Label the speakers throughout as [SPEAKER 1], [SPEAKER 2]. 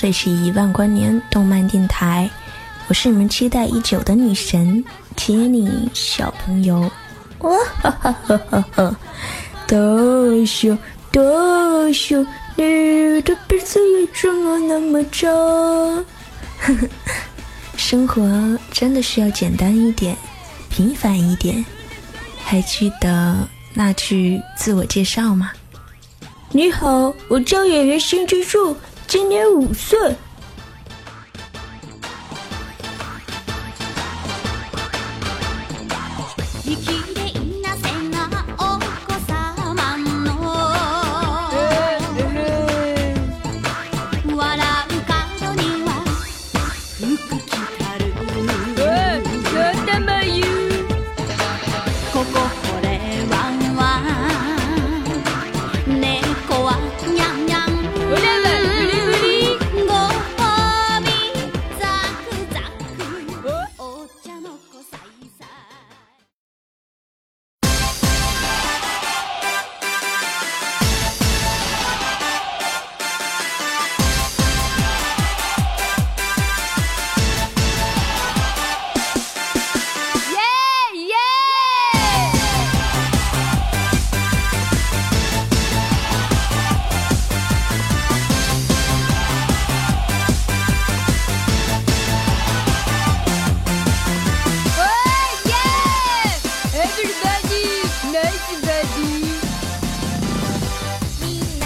[SPEAKER 1] 这里是一万光年动漫电台，我是你们期待已久的女神杰尼小朋友。哇哈哈哈哈哈！大熊，大熊，你的鼻子为什么那么长？呵呵，生活真的需要简单一点，平凡一点。还记得那句自我介绍吗？你好，我叫演员新之助，今年五岁。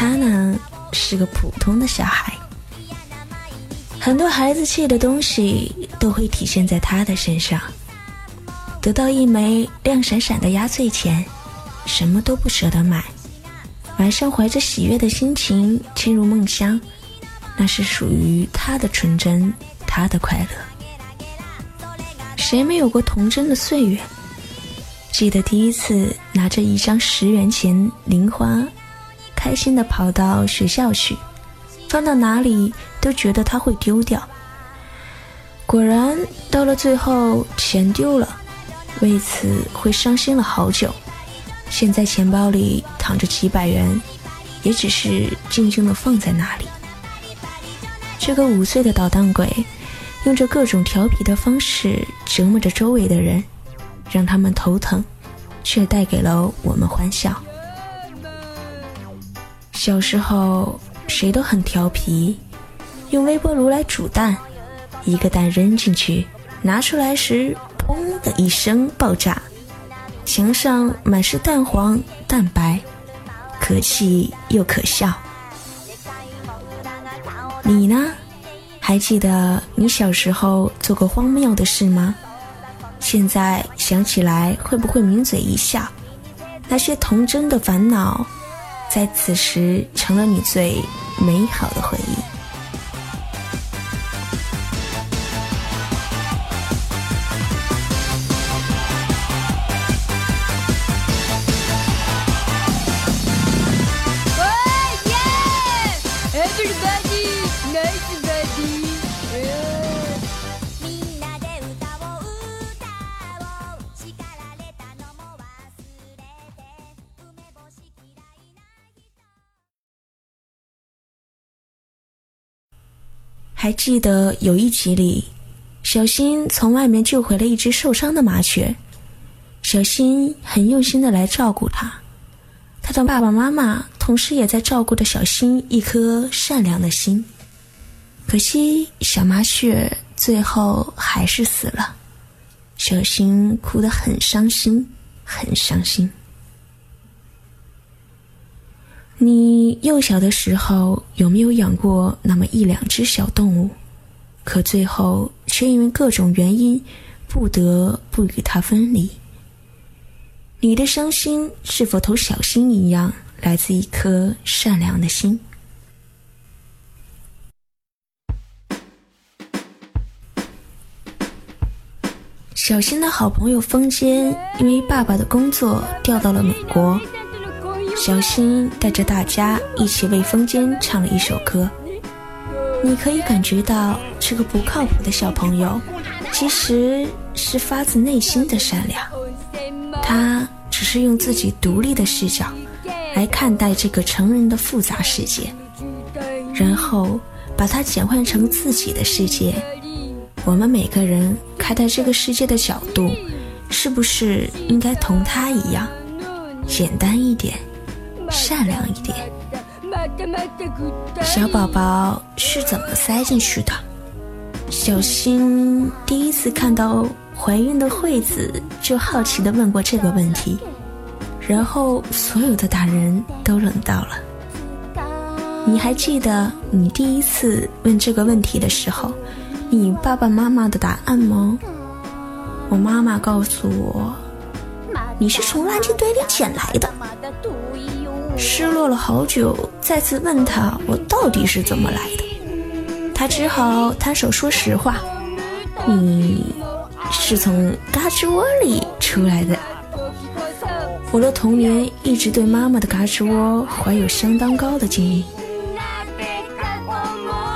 [SPEAKER 1] 他呢是个普通的小孩，很多孩子气的东西都会体现在他的身上。得到一枚亮闪闪的压岁钱，什么都不舍得买，晚上怀着喜悦的心情进入梦乡，那是属于他的纯真，他的快乐。谁没有过童真的岁月？记得第一次拿着一张十元钱零花。开心的跑到学校去，放到哪里都觉得他会丢掉。果然到了最后，钱丢了，为此会伤心了好久。现在钱包里躺着几百元，也只是静静的放在那里。这个五岁的捣蛋鬼，用着各种调皮的方式折磨着周围的人，让他们头疼，却带给了我们欢笑。小时候，谁都很调皮，用微波炉来煮蛋，一个蛋扔进去，拿出来时，砰的一声爆炸，墙上满是蛋黄、蛋白，可气又可笑。你呢？还记得你小时候做过荒谬的事吗？现在想起来，会不会抿嘴一笑？那些童真的烦恼。在此时，成了你最美好的回忆。还记得有一集里，小新从外面救回了一只受伤的麻雀，小新很用心的来照顾它，他的爸爸妈妈同时也在照顾着小新一颗善良的心。可惜小麻雀最后还是死了，小新哭得很伤心，很伤心。你幼小的时候有没有养过那么一两只小动物？可最后却因为各种原因不得不与它分离。你的伤心是否同小新一样，来自一颗善良的心？小新的好朋友风间因为爸爸的工作调到了美国。小新带着大家一起为风间唱了一首歌，你可以感觉到这个不靠谱的小朋友，其实是发自内心的善良。他只是用自己独立的视角来看待这个成人的复杂世界，然后把它简换成自己的世界。我们每个人看待这个世界的角度，是不是应该同他一样，简单一点？善良一点。小宝宝是怎么塞进去的？小新第一次看到怀孕的惠子，就好奇地问过这个问题，然后所有的大人都冷到了。你还记得你第一次问这个问题的时候，你爸爸妈妈的答案吗？我妈妈告诉我，你是从垃圾堆里捡来的。失落了好久，再次问他我到底是怎么来的，他只好摊手说实话：“你是从嘎吱窝里出来的。”我的童年一直对妈妈的嘎吱窝怀有相当高的敬意。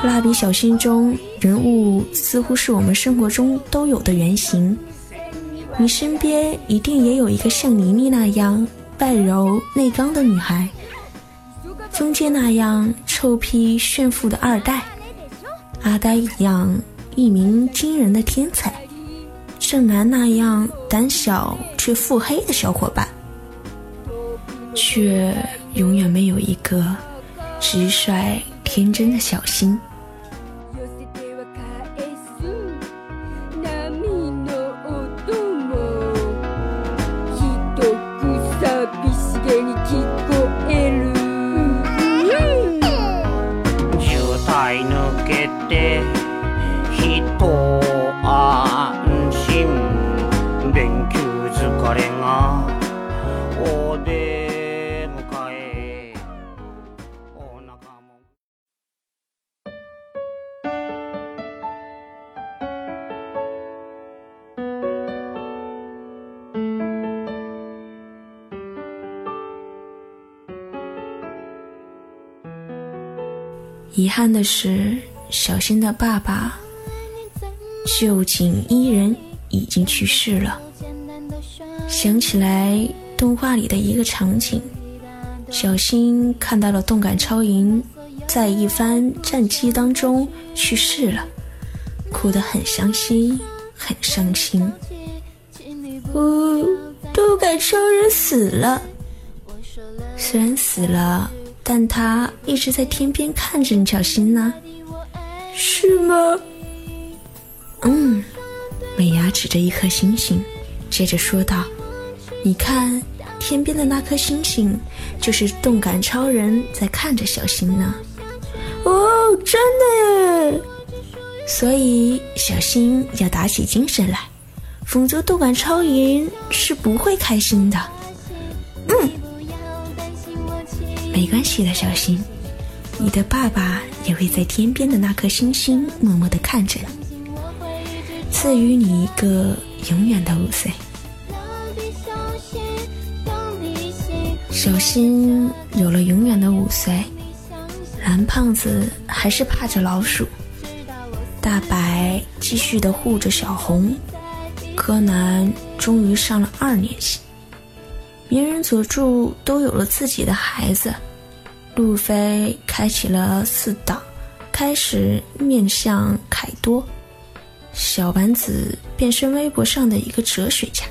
[SPEAKER 1] 蜡笔小新中人物似乎是我们生活中都有的原型，你身边一定也有一个像妮妮那样。外柔内刚的女孩，风间那样臭屁炫富的二代，阿呆一样一鸣惊人的天才，正南那样胆小却腹黑的小伙伴，却永远没有一个直率天真的小心。遗憾的是，小新的爸爸旧井伊人已经去世了。想起来动画里的一个场景，小新看到了动感超人，在一番战机当中去世了，哭得很伤心，很伤心。哦，动感超人死了，虽然死了。但他一直在天边看着你，小新呢，是吗？嗯，美伢指着一颗星星，接着说道：“你看，天边的那颗星星，就是动感超人在看着小新呢。”哦，真的耶！所以小新要打起精神来，否则动感超人是不会开心的。没关系的，小新，你的爸爸也会在天边的那颗星星默默的看着你，赐予你一个永远的五岁。小新有了永远的五岁，蓝胖子还是怕着老鼠，大白继续的护着小红，柯南终于上了二年级。鸣人佐助都有了自己的孩子，路飞开启了四档，开始面向凯多，小丸子变身微博上的一个哲学家，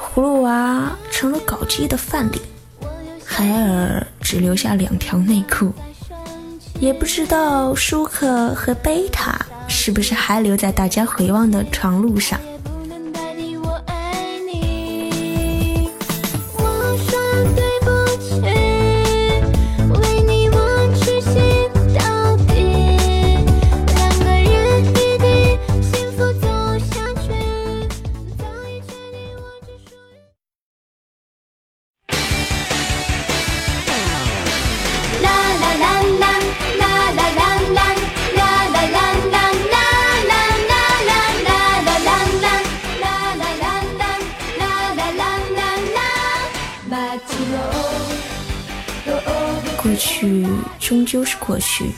[SPEAKER 1] 葫芦娃成了搞基的范例，海尔只留下两条内裤，也不知道舒克和贝塔是不是还留在大家回望的长路上。去终究是过去，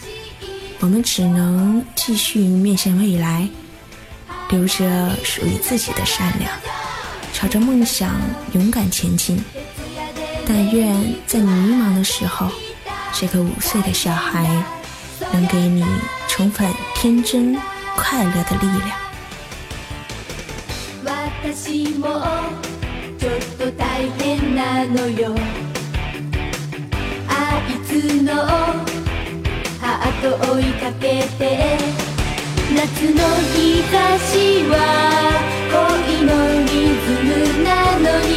[SPEAKER 1] 我们只能继续面向未来，留着属于自己的善良，朝着梦想勇敢前进。但愿在你迷茫的时候，这个五岁的小孩能给你重返天真快乐的力量。
[SPEAKER 2] のハート追いかけて夏の日差しは恋のリズムなのに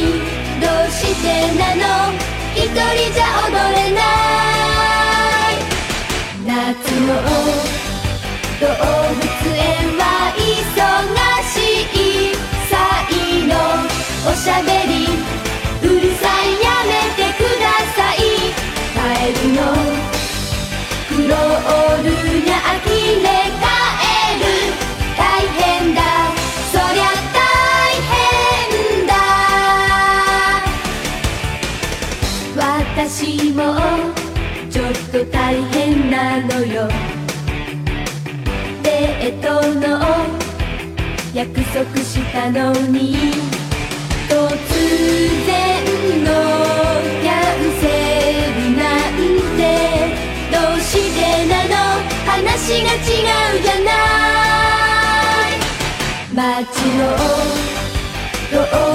[SPEAKER 2] どうしてなの？一人じゃ踊れない。夏の動物なのに突然のキャンセルなんてどうしてなの話が違うじゃない